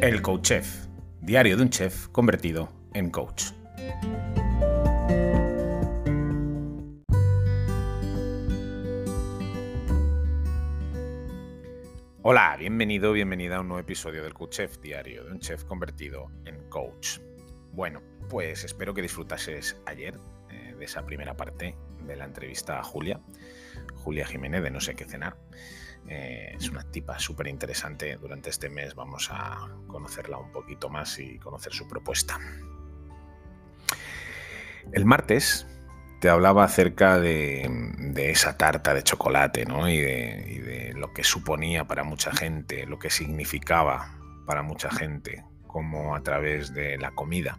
El Coach Chef, diario de un chef convertido en coach. Hola, bienvenido, bienvenida a un nuevo episodio del Coach Chef, diario de un chef convertido en coach. Bueno, pues espero que disfrutases ayer eh, de esa primera parte de la entrevista a Julia, Julia Jiménez de No sé qué cenar. Eh, es una tipa súper interesante. Durante este mes vamos a conocerla un poquito más y conocer su propuesta. El martes te hablaba acerca de, esa tarta de chocolate ¿no? y, de, lo que suponía para mucha gente, lo que significaba para mucha gente, como a través de la comida.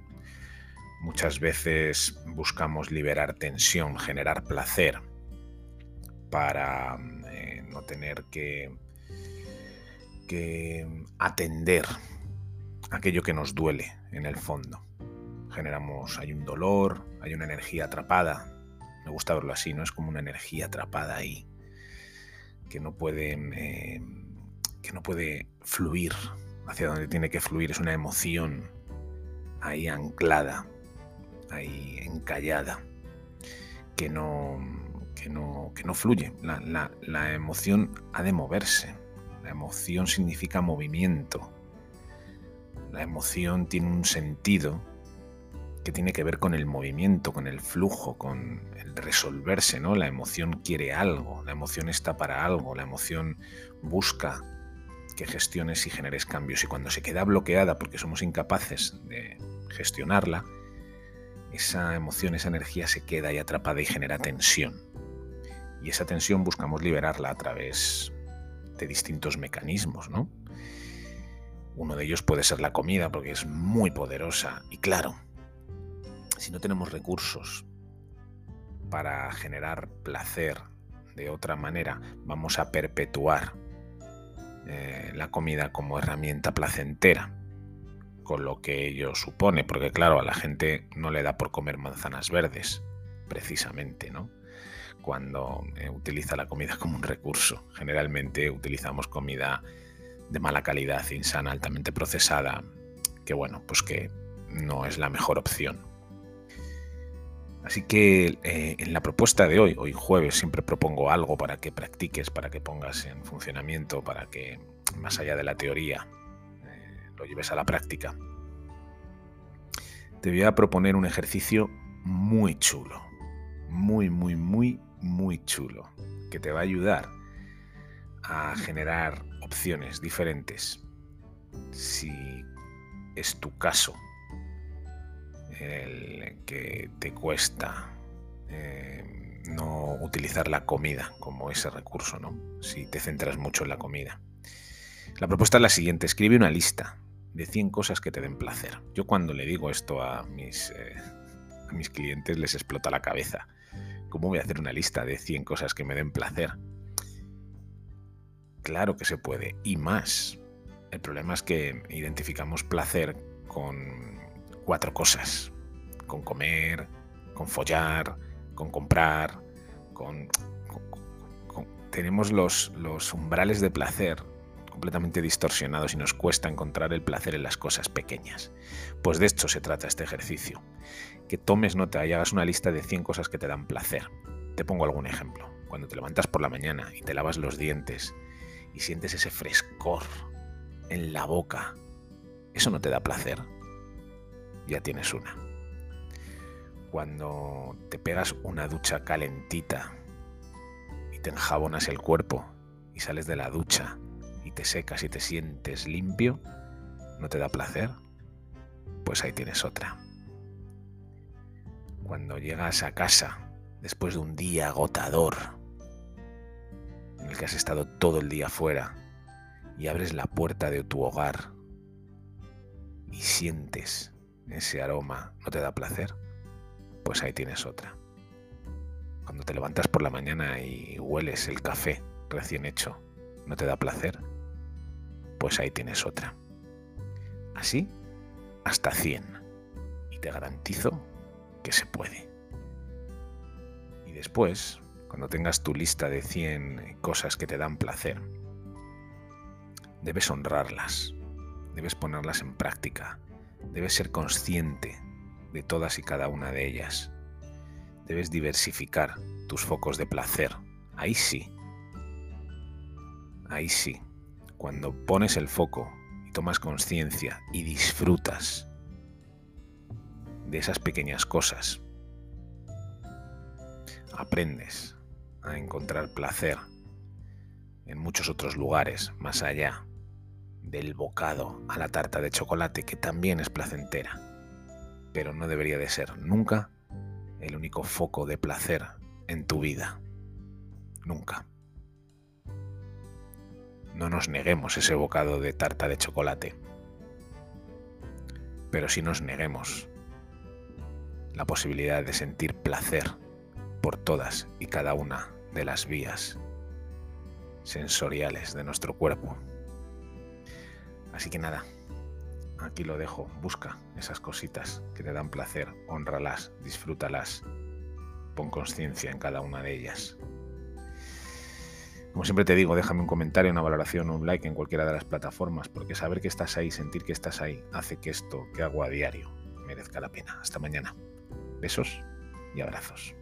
Muchas veces buscamos liberar tensión, generar placer para no tener que, que atender aquello que nos duele en el fondo. Generamos, hay un dolor, hay una energía atrapada. Me gusta verlo así, ¿no? Es como una energía atrapada ahí, que no puede, eh, que no puede fluir hacia donde tiene que fluir. Es una emoción ahí anclada, ahí encallada, que no, que no, que no fluye. La, emoción ha de moverse. La emoción significa movimiento. La emoción tiene un sentido que tiene que ver con el movimiento, con el flujo, con el resolverse, ¿no? La emoción quiere algo, la emoción está para algo, la emoción busca que gestiones y generes cambios. Y cuando se queda bloqueada porque somos incapaces de gestionarla, esa emoción, esa energía se queda ahí atrapada y genera tensión. Y esa tensión buscamos liberarla a través de distintos mecanismos, ¿no? Uno de ellos puede ser la comida, porque es muy poderosa. Y claro, si no tenemos recursos para generar placer de otra manera, vamos a perpetuar eh, la comida como herramienta placentera, con lo que ello supone, porque claro, a la gente no le da por comer manzanas verdes, precisamente, ¿no? Cuando eh, utiliza la comida como un recurso. Generalmente utilizamos comida de mala calidad, insana, altamente procesada, que bueno, pues que no es la mejor opción. Así que eh, en la propuesta de hoy, hoy jueves, siempre propongo algo para que practiques, para que pongas en funcionamiento, para que más allá de la teoría eh, lo lleves a la práctica. Te voy a proponer un ejercicio muy chulo, muy, muy, muy, muy chulo que te va a ayudar a generar opciones diferentes si es tu caso el que te cuesta eh, no utilizar la comida como ese recurso, ¿no? Si te centras mucho en la comida. La propuesta es la siguiente, escribe una lista de 100 cosas que te den placer. Yo cuando le digo esto a mis, eh, a mis clientes les explota la cabeza ¿Cómo voy a hacer una lista de 100 cosas que me den placer? Claro que se puede, y más. El problema es que identificamos placer con cuatro cosas. Con comer, con follar, con comprar, con... tenemos los, los umbrales de placer completamente distorsionados y nos cuesta encontrar el placer en las cosas pequeñas. Pues de esto se trata este ejercicio. Que tomes nota y hagas una lista de 100 cosas que te dan placer. Te pongo algún ejemplo. Cuando te levantas por la mañana y te lavas los dientes y sientes ese frescor en la boca, ¿eso no te da placer? Ya tienes una. Cuando te pegas una ducha calentita y te enjabonas el cuerpo y sales de la ducha y te secas y te sientes limpio, ¿no te da placer? Pues ahí tienes otra. Cuando llegas a casa después de un día agotador, en el que has estado todo el día fuera, y abres la puerta de tu hogar y sientes ese aroma, ¿no te da placer? Pues ahí tienes otra. Cuando te levantas por la mañana y hueles el café recién hecho, ¿no te da placer? Pues ahí tienes otra. Así hasta 100. Y te garantizo que se puede. Y después, cuando tengas tu lista de 100 cosas que te dan placer, debes honrarlas. debes ponerlas en práctica, debes ser consciente de todas y cada una de ellas. Debes diversificar tus focos de placer. Ahí sí. Ahí sí. Cuando pones el foco y tomas conciencia y disfrutas de esas pequeñas cosas, aprendes a encontrar placer en muchos otros lugares más allá del bocado a la tarta de chocolate, que también es placentera, pero no debería de ser nunca el único foco de placer en tu vida. Nunca. No nos neguemos ese bocado de tarta de chocolate, pero sí nos neguemos la posibilidad de sentir placer por todas y cada una de las vías sensoriales de nuestro cuerpo. Así que nada, aquí lo dejo. Busca esas cositas que te dan placer, honralas, disfrútalas, pon conciencia en cada una de ellas. Como siempre te digo, déjame un comentario, una valoración, un like en cualquiera de las plataformas, porque saber que estás ahí, sentir que estás ahí, hace que esto que hago a diario merezca la pena. Hasta mañana. Besos y abrazos.